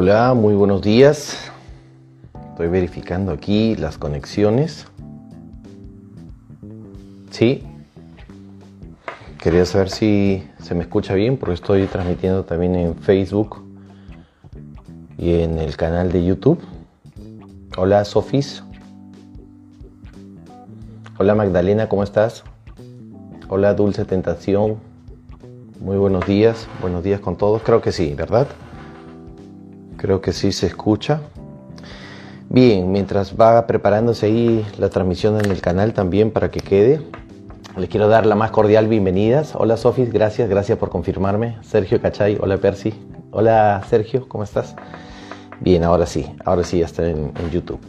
Hola, muy buenos días. Estoy verificando aquí las conexiones. Sí. Quería saber si se me escucha bien porque estoy transmitiendo también en Facebook y en el canal de YouTube. Hola, Sofis. Hola, Magdalena, ¿cómo estás? Hola, Dulce Tentación. Muy buenos días. Buenos días con todos. Creo que sí, ¿verdad? Creo que sí se escucha. Bien, mientras va preparándose ahí la transmisión en el canal también para que quede, les quiero dar la más cordial bienvenidas. Hola Sofis, gracias, gracias por confirmarme. Sergio Cachay, hola Percy. Hola Sergio, ¿cómo estás? Bien, ahora sí, ahora sí ya está en, YouTube.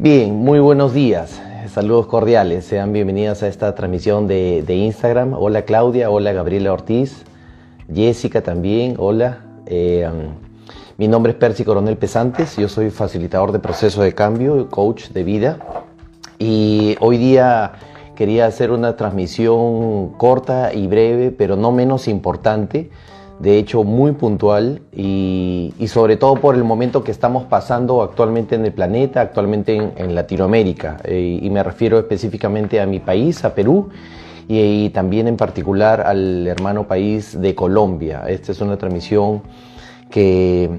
Bien, muy buenos días, saludos cordiales, sean bienvenidas a esta transmisión de, Instagram. Hola Claudia, hola Gabriela Ortiz, Jessica también, hola. Eh, mi nombre es Percy Coronel Pesantes, yo soy facilitador de proceso de cambio, coach de vida y hoy día quería hacer una transmisión corta y breve, pero no menos importante, de hecho muy puntual y, y sobre todo por el momento que estamos pasando actualmente en el planeta, actualmente en, en Latinoamérica eh, y me refiero específicamente a mi país, a Perú. Y, y también en particular al hermano país de Colombia. Esta es una transmisión que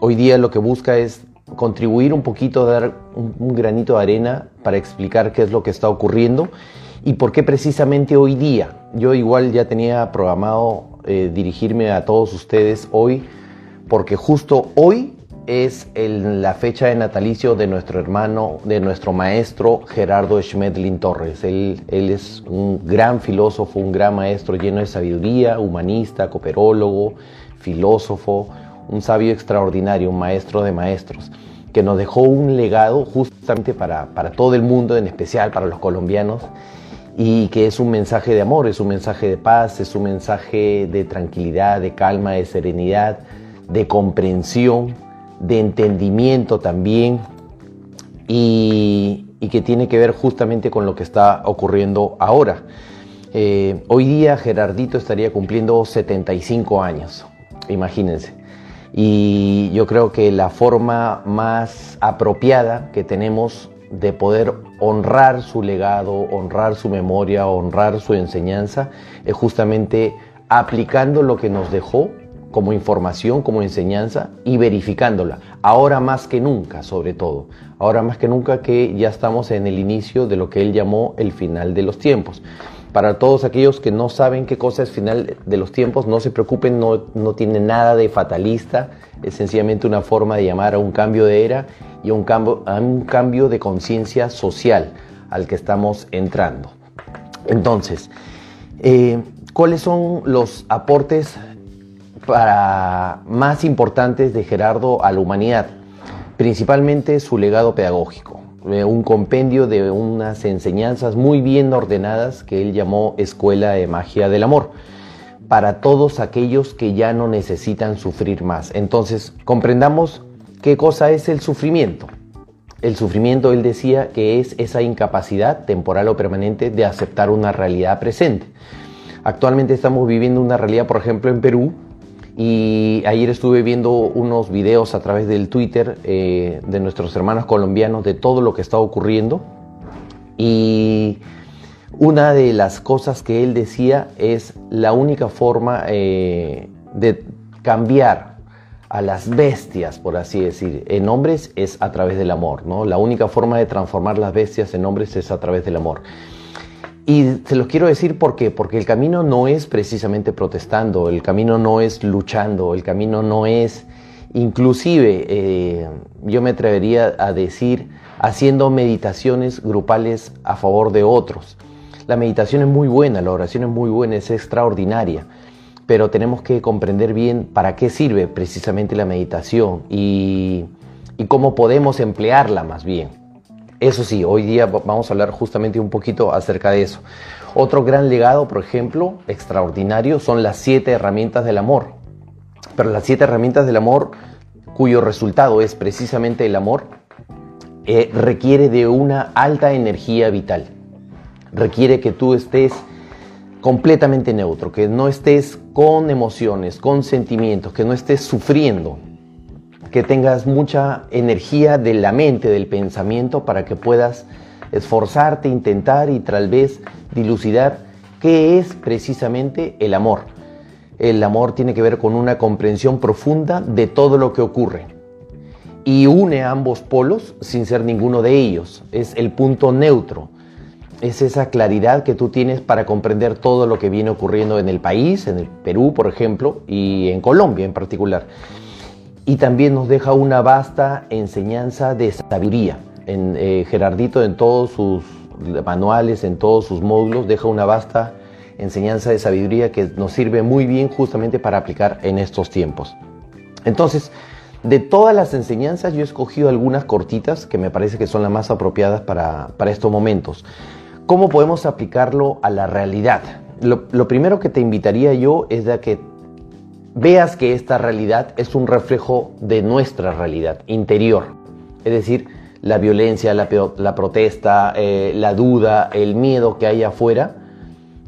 hoy día lo que busca es contribuir un poquito, dar un, granito de arena para explicar qué es lo que está ocurriendo y por qué precisamente hoy día. Yo igual ya tenía programado eh, dirigirme a todos ustedes hoy porque justo hoy es la fecha de natalicio de nuestro hermano, de nuestro maestro Gerardo Schmedlin Torres. Él, es un gran filósofo, un gran maestro lleno de sabiduría, humanista, cooperólogo, filósofo, un sabio extraordinario, un maestro de maestros, que nos dejó un legado justamente para, para todo el mundo, en especial para los colombianos, y que es un mensaje de amor, es un mensaje de paz, es un mensaje de tranquilidad, de calma, de serenidad, de comprensión, de entendimiento también, y, y que tiene que ver justamente con lo que está ocurriendo ahora. Eh, hoy día Gerardito estaría cumpliendo 75 años, imagínense. Y yo creo que la forma más apropiada que tenemos de poder honrar su legado, honrar su memoria, honrar su enseñanza, es justamente aplicando lo que nos dejó como información, como enseñanza y verificándola. Ahora más que nunca, sobre todo. Ahora más que nunca que ya estamos en el inicio de lo que él llamó el final de los tiempos. Para todos aquellos que no saben qué cosa es final de los tiempos, no se preocupen, no, no tiene nada de fatalista, es sencillamente una forma de llamar a un cambio de era y a un cambio, a un cambio de conciencia social al que estamos entrando. Entonces, eh, ¿cuáles son los aportes para más importantes de Gerardo a la humanidad? Principalmente su legado pedagógico un compendio de unas enseñanzas muy bien ordenadas que él llamó Escuela de Magia del Amor, para todos aquellos que ya no necesitan sufrir más. Entonces, comprendamos qué cosa es el sufrimiento. El sufrimiento, él decía, que es esa incapacidad temporal o permanente de aceptar una realidad presente. Actualmente estamos viviendo una realidad, por ejemplo, en Perú, y ayer estuve viendo unos videos a través del Twitter eh, de nuestros hermanos colombianos de todo lo que está ocurriendo. Y una de las cosas que él decía es la única forma eh, de cambiar a las bestias, por así decir, en hombres es a través del amor, ¿no? La única forma de transformar las bestias en hombres es a través del amor. Y se los quiero decir por qué, porque el camino no es precisamente protestando, el camino no es luchando, el camino no es, inclusive, eh, yo me atrevería a decir, haciendo meditaciones grupales a favor de otros. La meditación es muy buena, la oración es muy buena, es extraordinaria, pero tenemos que comprender bien para qué sirve precisamente la meditación y, y cómo podemos emplearla más bien. Eso sí, hoy día vamos a hablar justamente un poquito acerca de eso. Otro gran legado, por ejemplo, extraordinario, son las siete herramientas del amor. Pero las siete herramientas del amor, cuyo resultado es precisamente el amor, eh, requiere de una alta energía vital. Requiere que tú estés completamente neutro, que no estés con emociones, con sentimientos, que no estés sufriendo, que tengas mucha energía de la mente, del pensamiento, para que puedas esforzarte, intentar y tal vez dilucidar qué es precisamente el amor. El amor tiene que ver con una comprensión profunda de todo lo que ocurre y une ambos polos sin ser ninguno de ellos. Es el punto neutro. Es esa claridad que tú tienes para comprender todo lo que viene ocurriendo en el país, en el Perú, por ejemplo, y en Colombia en particular. Y también nos deja una vasta enseñanza de sabiduría. En, eh, Gerardito en todos sus manuales, en todos sus módulos, deja una vasta enseñanza de sabiduría que nos sirve muy bien justamente para aplicar en estos tiempos. Entonces, de todas las enseñanzas yo he escogido algunas cortitas que me parece que son las más apropiadas para, estos momentos. ¿Cómo podemos aplicarlo a la realidad? Lo, lo, primero que te invitaría yo es de que veas que esta realidad es un reflejo de nuestra realidad interior. Es decir, la violencia, la, protesta, eh, la duda, el miedo que hay afuera,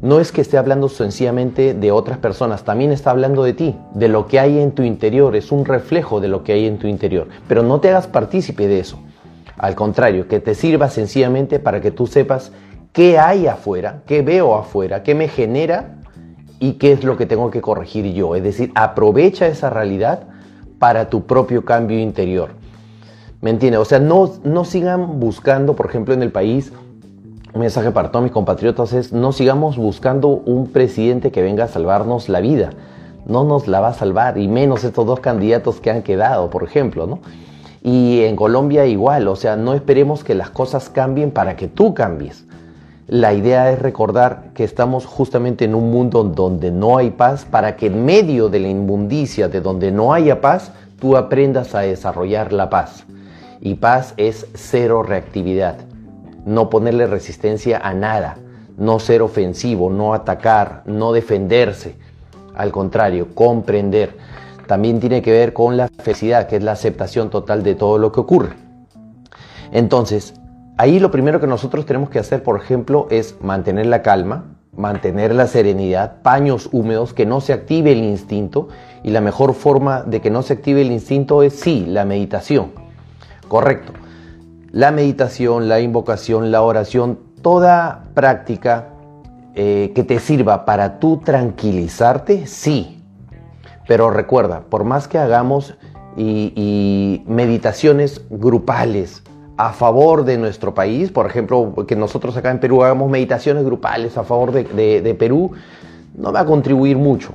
no es que esté hablando sencillamente de otras personas, también está hablando de ti, de lo que hay en tu interior, es un reflejo de lo que hay en tu interior. Pero no te hagas partícipe de eso. Al contrario, que te sirva sencillamente para que tú sepas qué hay afuera, qué veo afuera, qué me genera y qué es lo que tengo que corregir yo. Es decir, aprovecha esa realidad para tu propio cambio interior. ¿Me entiendes? O sea, no, no sigan buscando, por ejemplo, en el país, un mensaje para todos mis compatriotas es, no sigamos buscando un presidente que venga a salvarnos la vida. No nos la va a salvar, y menos estos dos candidatos que han quedado, por ejemplo, ¿no? Y en Colombia igual, o sea, no esperemos que las cosas cambien para que tú cambies. La idea es recordar que estamos justamente en un mundo donde no hay paz para que en medio de la inmundicia de donde no haya paz, tú aprendas a desarrollar la paz y paz es cero reactividad. No ponerle resistencia a nada, no ser ofensivo, no atacar, no defenderse. Al contrario, comprender. También tiene que ver con la felicidad, que es la aceptación total de todo lo que ocurre. Entonces, ahí lo primero que nosotros tenemos que hacer, por ejemplo, es mantener la calma, mantener la serenidad, paños húmedos, que no se active el instinto. Y la mejor forma de que no se active el instinto es sí, la meditación. Correcto. La meditación, la invocación, la oración, toda práctica eh, que te sirva para tú tranquilizarte, sí. Pero recuerda, por más que hagamos y, meditaciones grupales a favor de nuestro país, por ejemplo, que nosotros acá en Perú hagamos meditaciones grupales a favor de Perú, no va a contribuir mucho.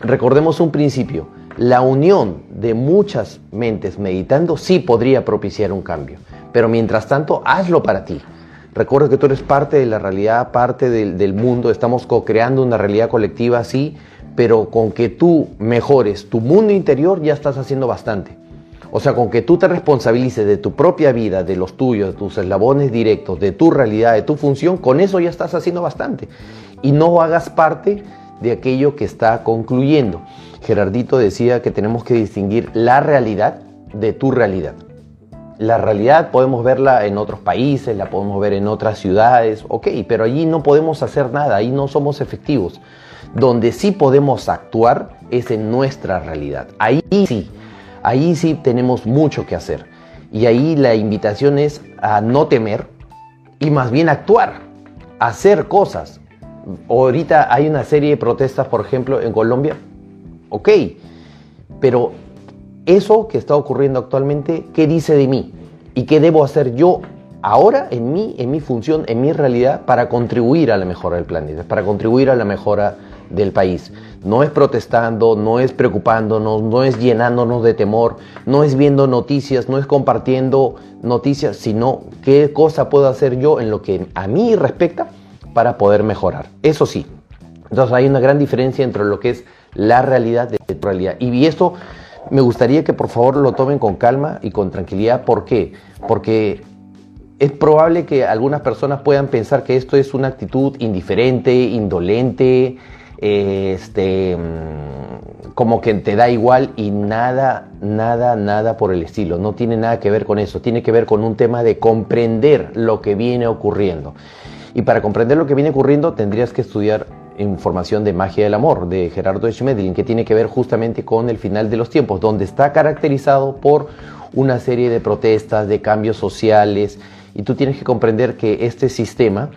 Recordemos un principio la unión de muchas mentes meditando sí podría propiciar un cambio, pero mientras tanto hazlo para ti. Recuerda que tú eres parte de la realidad, parte del, mundo, estamos co-creando una realidad colectiva así, pero con que tú mejores tu mundo interior ya estás haciendo bastante. O sea, con que tú te responsabilices de tu propia vida, de los tuyos, de tus eslabones directos, de tu realidad, de tu función, con eso ya estás haciendo bastante. Y no hagas parte de aquello que está concluyendo. Gerardito decía que tenemos que distinguir la realidad de tu realidad. La realidad podemos verla en otros países, la podemos ver en otras ciudades, ok, pero allí no podemos hacer nada, ahí no somos efectivos. Donde sí podemos actuar es en nuestra realidad. Ahí sí, ahí sí tenemos mucho que hacer. Y ahí la invitación es a no temer y más bien actuar, hacer cosas, ahorita hay una serie de protestas, por ejemplo, en Colombia. Ok, pero eso que está ocurriendo actualmente, ¿qué dice de mí? ¿Y qué debo hacer yo ahora en mí, en mi función, en mi realidad para contribuir a la mejora del planeta, para contribuir a la mejora del país? No es protestando, no es preocupándonos, no es llenándonos de temor, no es viendo noticias, no es compartiendo noticias, sino qué cosa puedo hacer yo en lo que a mí respecta para poder mejorar. Eso sí. Entonces hay una gran diferencia entre lo que es la realidad de tu realidad. Y esto me gustaría que por favor lo tomen con calma y con tranquilidad. ¿Por qué? Porque es probable que algunas personas puedan pensar que esto es una actitud indiferente, indolente, este, mm, como que te da igual y nada, nada, nada por el estilo. No tiene nada que ver con eso. Tiene que ver con un tema de comprender lo que viene ocurriendo. Y para comprender lo que viene ocurriendo tendrías que estudiar información de Magia del Amor de Gerardo Schmedlin, que tiene que ver justamente con el final de los tiempos, donde está caracterizado por una serie de protestas, de cambios sociales, y tú tienes que comprender que este sistema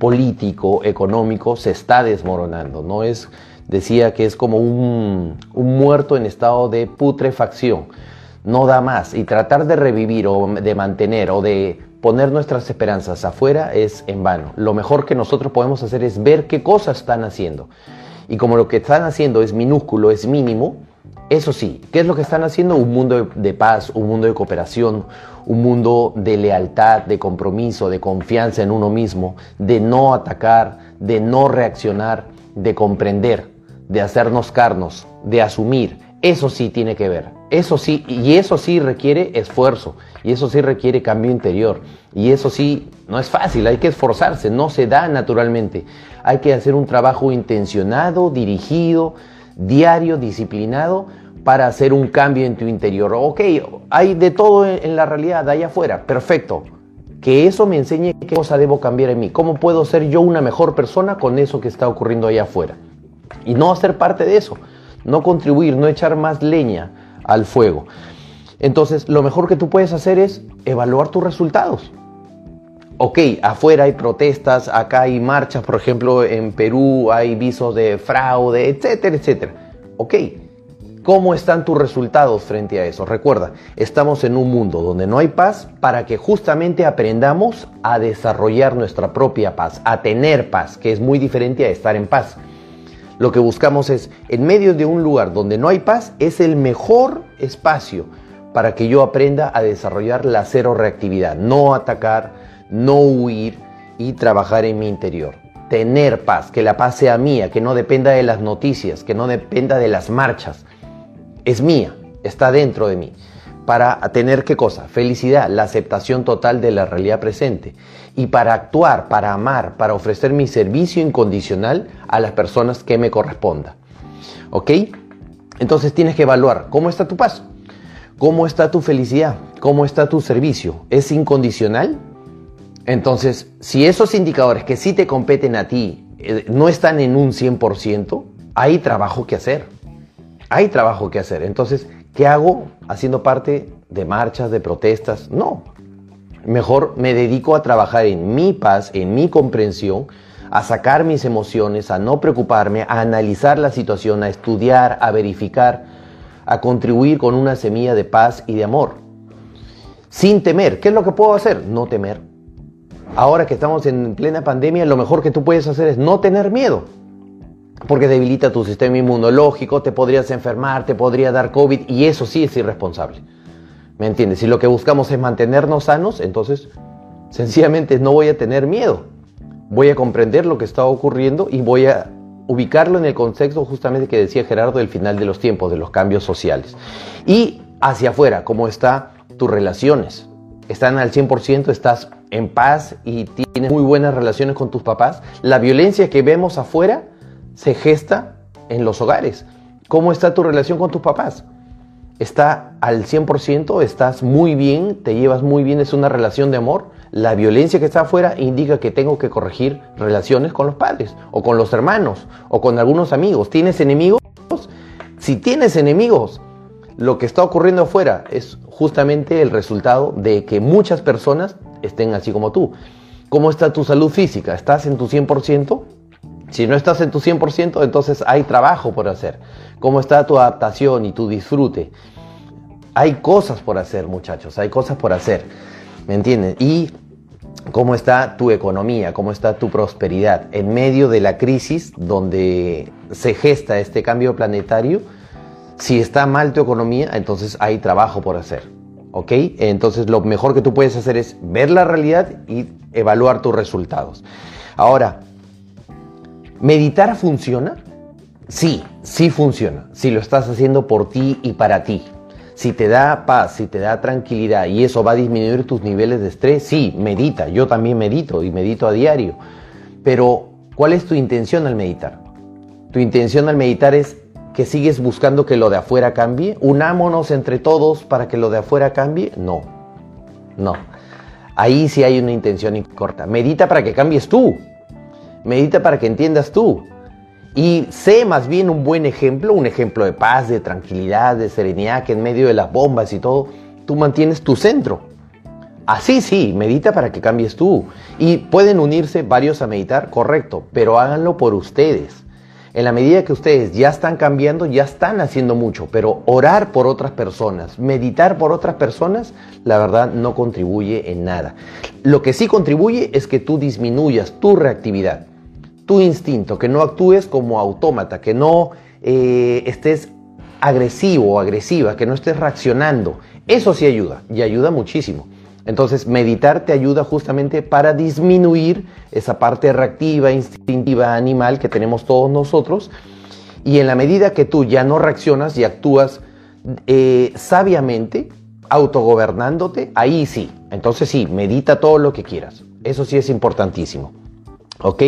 político, económico, se está desmoronando. No es, decía que es como un, muerto en estado de putrefacción. No da más. Y tratar de revivir o de mantener o de poner nuestras esperanzas afuera es en vano. Lo mejor que nosotros podemos hacer es ver qué cosas están haciendo. Y como lo que están haciendo es minúsculo, es mínimo, eso sí, ¿qué es lo que están haciendo? Un mundo de paz, un mundo de cooperación, un mundo de lealtad, de compromiso, de confianza en uno mismo, de no atacar, de no reaccionar, de comprender, de hacernos carnos, de asumir. Eso sí tiene que ver. Eso sí, y eso sí requiere esfuerzo, y eso sí requiere cambio interior, y eso sí no es fácil, hay que esforzarse, no se da naturalmente. Hay que hacer un trabajo intencionado, dirigido, diario, disciplinado, para hacer un cambio en tu interior. Ok, hay de todo en la realidad, allá afuera, perfecto. Que eso me enseñe qué cosa debo cambiar en mí, cómo puedo ser yo una mejor persona con eso que está ocurriendo allá afuera. Y no hacer parte de eso, no contribuir, no echar más leña al fuego. Entonces, lo mejor que tú puedes hacer es evaluar tus resultados. Ok, afuera hay protestas, acá hay marchas, por ejemplo, en Perú hay visos de fraude, etcétera, etcétera. Ok, ¿Cómo están tus resultados frente a eso? Recuerda, estamos en un mundo donde no hay paz para que justamente aprendamos a desarrollar nuestra propia paz, a tener paz, que es muy diferente a estar en paz. Lo que buscamos es, en medio de un lugar donde no hay paz, es el mejor espacio para que yo aprenda a desarrollar la cero reactividad, no atacar, no huir y trabajar en mi interior. Tener paz, que la paz sea mía, que no dependa de las noticias, que no dependa de las marchas, es mía, está dentro de mí. Para tener qué cosa? Felicidad, la aceptación total de la realidad presente. Y para actuar, para amar, para ofrecer mi servicio incondicional a las personas que me corresponda. ¿Ok? Entonces tienes que evaluar cómo está tu paso, cómo está tu felicidad, cómo está tu servicio. ¿Es incondicional? Entonces, si esos indicadores que sí te competen a ti eh, no están en un 100%, hay trabajo que hacer hay trabajo que hacer. Entonces, ¿qué hago haciendo parte de marchas, de protestas? No. Mejor me dedico a trabajar en mi paz, en mi comprensión, a sacar mis emociones, a no preocuparme, a analizar la situación, a estudiar, a verificar, a contribuir con una semilla de paz y de amor. Sin temer. ¿Qué es lo que puedo hacer? No temer. Ahora que estamos en plena pandemia, lo mejor que tú puedes hacer es no tener miedo porque debilita tu sistema inmunológico, te podrías enfermar, te podría dar COVID y eso sí es irresponsable. ¿Me entiendes? Si lo que buscamos es mantenernos sanos, entonces sencillamente no voy a tener miedo. Voy a comprender lo que está ocurriendo y voy a ubicarlo en el contexto justamente que decía Gerardo del final de los tiempos, de los cambios sociales. Y hacia afuera, ¿cómo están tus relaciones? ¿Están al 100%? ¿Estás en paz y tienes muy buenas relaciones con tus papás? La violencia que vemos afuera se gesta en los hogares. ¿Cómo está tu relación con tus papás? ¿Está al 100%? ¿Estás muy bien? ¿Te llevas muy bien? ¿Es una relación de amor? La violencia que está afuera indica que tengo que corregir relaciones con los padres o con los hermanos o con algunos amigos. ¿Tienes enemigos? Si tienes enemigos, lo que está ocurriendo afuera es justamente el resultado de que muchas personas estén así como tú. ¿Cómo está tu salud física? ¿Estás en tu 100%? Si no estás en tu 100%, entonces hay trabajo por hacer. ¿Cómo está tu adaptación y tu disfrute? Hay cosas por hacer, muchachos, hay cosas por hacer. ¿Me entienden? Y cómo está tu economía, cómo está tu prosperidad en medio de la crisis donde se gesta este cambio planetario. Si está mal tu economía, entonces hay trabajo por hacer. ¿Ok? Entonces lo mejor que tú puedes hacer es ver la realidad y evaluar tus resultados. Ahora, ¿Meditar funciona? Sí, sí funciona. Si lo estás haciendo por ti y para ti. Si te da paz, si te da tranquilidad y eso va a disminuir tus niveles de estrés, sí, medita. Yo también medito y medito a diario. Pero, ¿cuál es tu intención al meditar? Tu intención al meditar es que sigues buscando que lo de afuera cambie. Unámonos entre todos para que lo de afuera cambie. No, no. Ahí sí hay una intención corta. Medita para que cambies tú. Medita para que entiendas tú. Y sé más bien un buen ejemplo, un ejemplo de paz, de tranquilidad, de serenidad, que en medio de las bombas y todo, tú mantienes tu centro. Así sí, medita para que cambies tú. Y pueden unirse varios a meditar, correcto, pero háganlo por ustedes. En la medida que ustedes ya están cambiando, ya están haciendo mucho, pero orar por otras personas, meditar por otras personas, la verdad no contribuye en nada. Lo que sí contribuye es que tú disminuyas tu reactividad, tu instinto, que no actúes como autómata, que no eh, estés agresivo o agresiva, que no estés reaccionando. Eso sí ayuda y ayuda muchísimo. Entonces, meditar te ayuda justamente para disminuir esa parte reactiva, instintiva, animal que tenemos todos nosotros. Y en la medida que tú ya no reaccionas y actúas eh, sabiamente, autogobernándote, ahí sí. Entonces sí, medita todo lo que quieras. Eso sí es importantísimo. ¿Ok?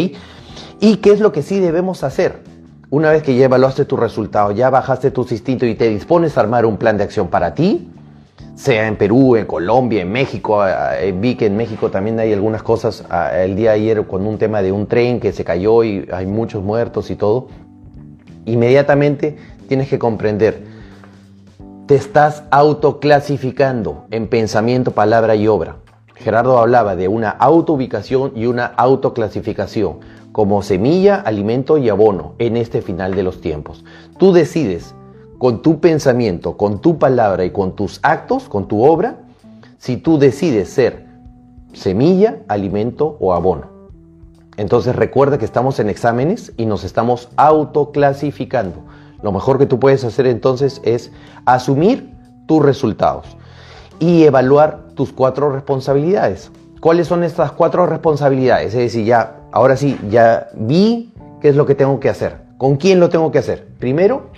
¿Y qué es lo que sí debemos hacer? Una vez que ya evaluaste tu resultado, ya bajaste tus instintos y te dispones a armar un plan de acción para ti, sea en Perú, en Colombia, en México. Eh, vi que en México también hay algunas cosas. El día de ayer con un tema de un tren que se cayó y hay muchos muertos y todo. Inmediatamente tienes que comprender, te estás autoclasificando en pensamiento, palabra y obra. Gerardo hablaba de una autoubicación y una autoclasificación como semilla, alimento y abono en este final de los tiempos. Tú decides con tu pensamiento, con tu palabra y con tus actos, con tu obra, si tú decides ser semilla, alimento o abono. Entonces recuerda que estamos en exámenes y nos estamos autoclasificando. Lo mejor que tú puedes hacer entonces es asumir tus resultados y evaluar tus cuatro responsabilidades. ¿Cuáles son estas cuatro responsabilidades? Es decir, ya, ahora sí, ya vi qué es lo que tengo que hacer. ¿Con quién lo tengo que hacer? Primero,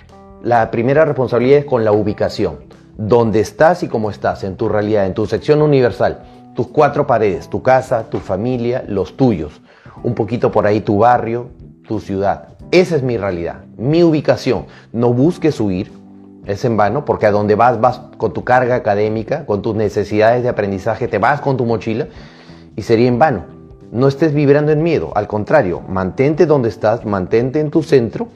la primera responsabilidad es con la ubicación. Dónde estás y cómo estás en tu realidad, en tu sección universal. Tus cuatro paredes, tu casa, tu familia, los tuyos. Un poquito por ahí tu barrio, tu ciudad. Esa es mi realidad, mi ubicación. No busques huir, es en vano, porque a donde vas, vas con tu carga académica, con tus necesidades de aprendizaje, te vas con tu mochila y sería en vano. No estés vibrando en miedo, al contrario, mantente donde estás, mantente en tu centro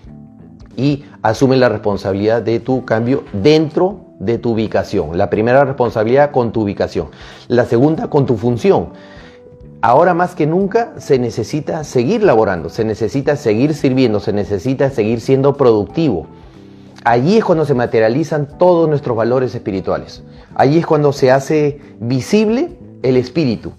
y asume la responsabilidad de tu cambio dentro de tu ubicación. La primera responsabilidad con tu ubicación. La segunda con tu función. Ahora más que nunca se necesita seguir laborando, se necesita seguir sirviendo, se necesita seguir siendo productivo. Allí es cuando se materializan todos nuestros valores espirituales. Allí es cuando se hace visible el espíritu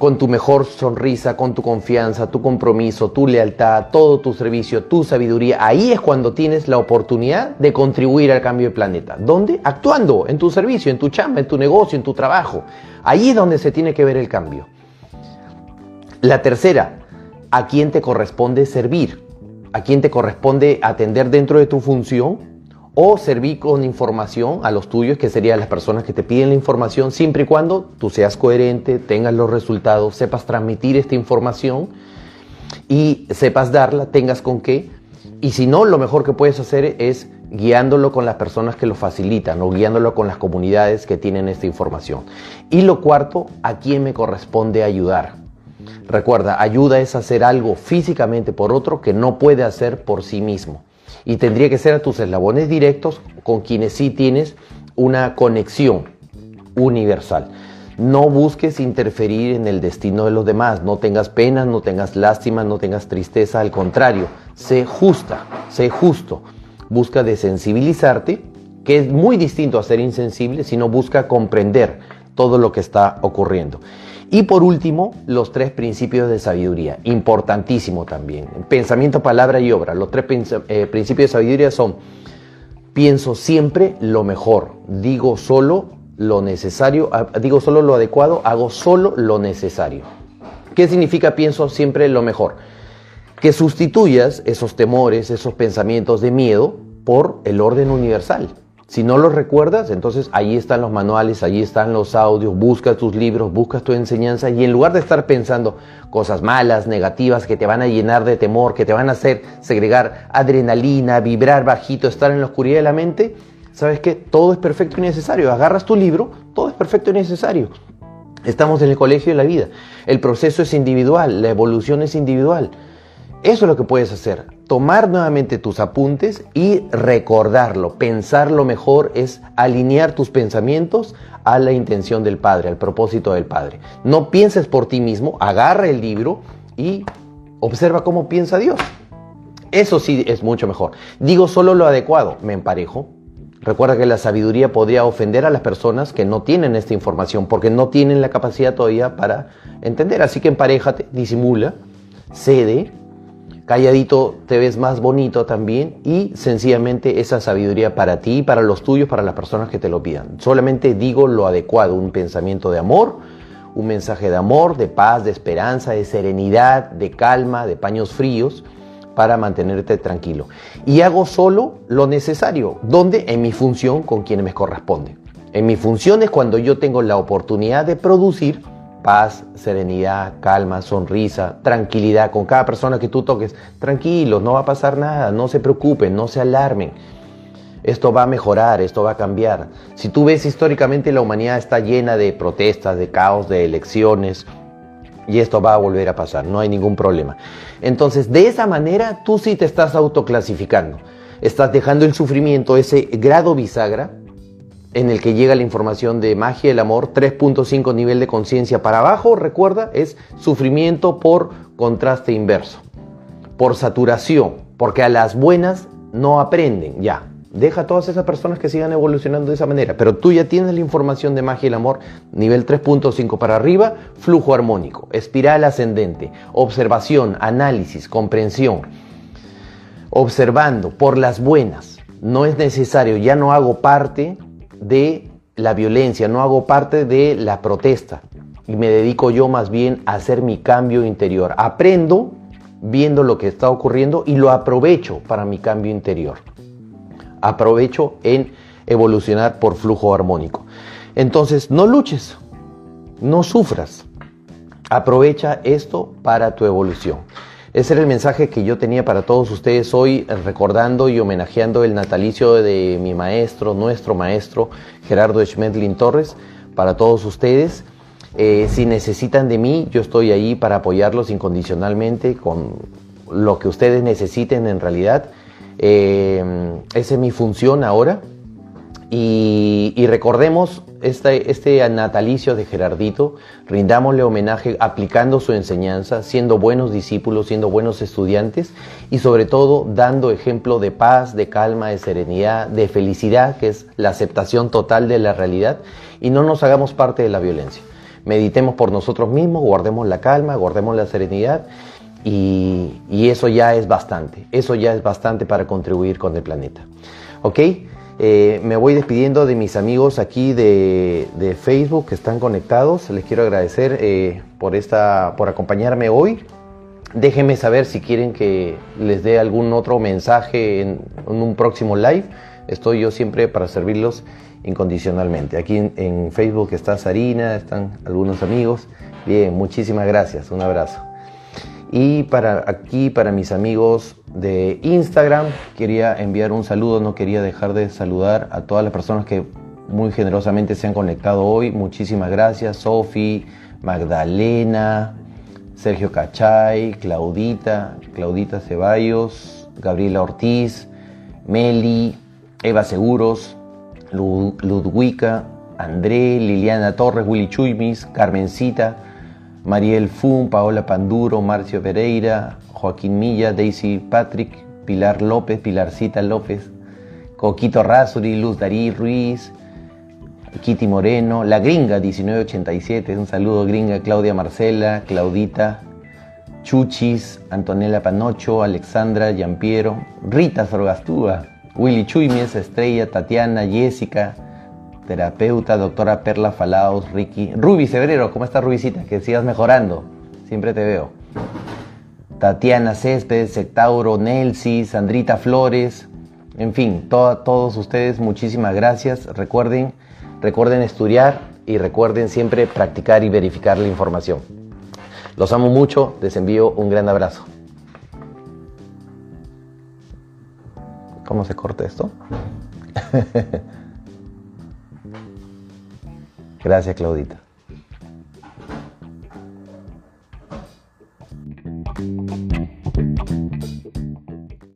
con tu mejor sonrisa, con tu confianza, tu compromiso, tu lealtad, todo tu servicio, tu sabiduría. Ahí es cuando tienes la oportunidad de contribuir al cambio del planeta. ¿Dónde? Actuando en tu servicio, en tu chamba, en tu negocio, en tu trabajo. Ahí es donde se tiene que ver el cambio. La tercera, ¿a quién te corresponde servir? ¿A quién te corresponde atender dentro de tu función? O servir con información a los tuyos, que serían las personas que te piden la información, siempre y cuando tú seas coherente, tengas los resultados, sepas transmitir esta información y sepas darla, tengas con qué. Y si no, lo mejor que puedes hacer es guiándolo con las personas que lo facilitan o guiándolo con las comunidades que tienen esta información. Y lo cuarto, ¿a quién me corresponde ayudar? Recuerda, ayuda es hacer algo físicamente por otro que no puede hacer por sí mismo y tendría que ser a tus eslabones directos con quienes sí tienes una conexión universal. No busques interferir en el destino de los demás, no tengas pena, no tengas lástima, no tengas tristeza, al contrario, sé justa, sé justo. Busca desensibilizarte, que es muy distinto a ser insensible, sino busca comprender todo lo que está ocurriendo. Y por último, los tres principios de sabiduría, importantísimo también. Pensamiento, palabra y obra. Los tres eh, principios de sabiduría son, pienso siempre lo mejor, digo solo lo necesario, ah, digo solo lo adecuado, hago solo lo necesario. ¿Qué significa pienso siempre lo mejor? Que sustituyas esos temores, esos pensamientos de miedo por el orden universal. Si no los recuerdas, entonces ahí están los manuales, ahí están los audios, busca tus libros, buscas tu enseñanza y en lugar de estar pensando cosas malas, negativas, que te van a llenar de temor, que te van a hacer segregar adrenalina, vibrar bajito, estar en la oscuridad de la mente, sabes que todo es perfecto y necesario. Agarras tu libro, todo es perfecto y necesario. Estamos en el colegio de la vida. El proceso es individual, la evolución es individual. Eso es lo que puedes hacer. Tomar nuevamente tus apuntes y recordarlo. Pensarlo mejor es alinear tus pensamientos a la intención del Padre, al propósito del Padre. No pienses por ti mismo, agarra el libro y observa cómo piensa Dios. Eso sí es mucho mejor. Digo solo lo adecuado, me emparejo. Recuerda que la sabiduría podría ofender a las personas que no tienen esta información porque no tienen la capacidad todavía para entender. Así que emparejate, disimula, cede, calladito te ves más bonito también y sencillamente esa sabiduría para ti, para los tuyos, para las personas que te lo pidan. Solamente digo lo adecuado, un pensamiento de amor, un mensaje de amor, de paz, de esperanza, de serenidad, de calma, de paños fríos para mantenerte tranquilo. Y hago solo lo necesario, donde en mi función con quienes me corresponde. En mi función es cuando yo tengo la oportunidad de producir paz, serenidad, calma, sonrisa, tranquilidad con cada persona que tú toques. Tranquilos, no va a pasar nada, no se preocupen, no se alarmen. Esto va a mejorar, esto va a cambiar. Si tú ves históricamente la humanidad está llena de protestas, de caos, de elecciones, y esto va a volver a pasar, no hay ningún problema. Entonces, de esa manera tú sí te estás autoclasificando. Estás dejando el sufrimiento, ese grado bisagra, en el que llega la información de magia del amor, 3.5 nivel de conciencia para abajo, recuerda, es sufrimiento por contraste inverso, por saturación, porque a las buenas no aprenden, ya, Deja a todas esas personas que sigan evolucionando de esa manera. Pero tú ya tienes la información de magia y el amor, nivel 3.5 para arriba, flujo armónico, espiral ascendente, observación, análisis, comprensión. Observando por las buenas. No es necesario, ya no hago parte de la violencia, no hago parte de la protesta. Y me dedico yo más bien a hacer mi cambio interior. Aprendo viendo lo que está ocurriendo y lo aprovecho para mi cambio interior aprovecho en evolucionar por flujo armónico. Entonces, no luches, no sufras. Aprovecha esto para tu evolución. Ese era el mensaje que yo tenía para todos ustedes hoy, recordando y homenajeando el natalicio de mi maestro, nuestro maestro, Gerardo Schmedlin Torres, para todos ustedes. Eh, si necesitan de mí, yo estoy ahí para apoyarlos incondicionalmente con lo que ustedes necesiten en realidad. Eh, esa es mi función ahora. Y, recordemos este, este natalicio de Gerardito, rindámosle homenaje aplicando su enseñanza, siendo buenos discípulos, siendo buenos estudiantes y sobre todo dando ejemplo de paz, de calma, de serenidad, de felicidad, que es la aceptación total de la realidad y no nos hagamos parte de la violencia. Meditemos por nosotros mismos, guardemos la calma, guardemos la serenidad y, eso ya es bastante, eso ya es bastante para contribuir con el planeta. ¿Ok? Eh, me voy despidiendo de mis amigos aquí de, Facebook que están conectados. Les quiero agradecer eh, por, esta, por acompañarme hoy. Déjenme saber si quieren que les dé algún otro mensaje en, un próximo live. Estoy yo siempre para servirlos incondicionalmente. Aquí en, en Facebook está Sarina, están algunos amigos. Bien, muchísimas gracias. Un abrazo. Y para aquí, para mis amigos de Instagram, quería enviar un saludo, no quería dejar de saludar a todas las personas que muy generosamente se han conectado hoy. Muchísimas gracias, Sofi, Magdalena, Sergio Cachay, Claudita, Claudita Ceballos, Gabriela Ortiz, Meli, Eva Seguros, Ludwika, André, Liliana Torres, Willy Chuymis, Carmencita, Mariel Fun, Paola Panduro, Marcio Pereira, Joaquín Milla, Daisy Patrick, Pilar López, Pilarcita López, Coquito Razuri, Luz Darí Ruiz, Kitty Moreno, La Gringa 1987, un saludo Gringa, Claudia Marcela, Claudita, Chuchis, Antonella Panocho, Alexandra Yampiero, Rita Sorgastúa, Willy Chuymies, Estrella, Tatiana, Jessica, terapeuta, doctora Perla Falaos, Ricky. Ruby Severero, ¿cómo estás, Rubicita? Que sigas mejorando. Siempre te veo. Tatiana Céspedes, Sectauro, Nelsi, Sandrita Flores, en fin, todos ustedes, muchísimas gracias. Recuerden, recuerden estudiar y recuerden siempre practicar y verificar la información. Los amo mucho, les envío un gran abrazo. ¿Cómo se corta esto? Gracias, Claudita. Thank you.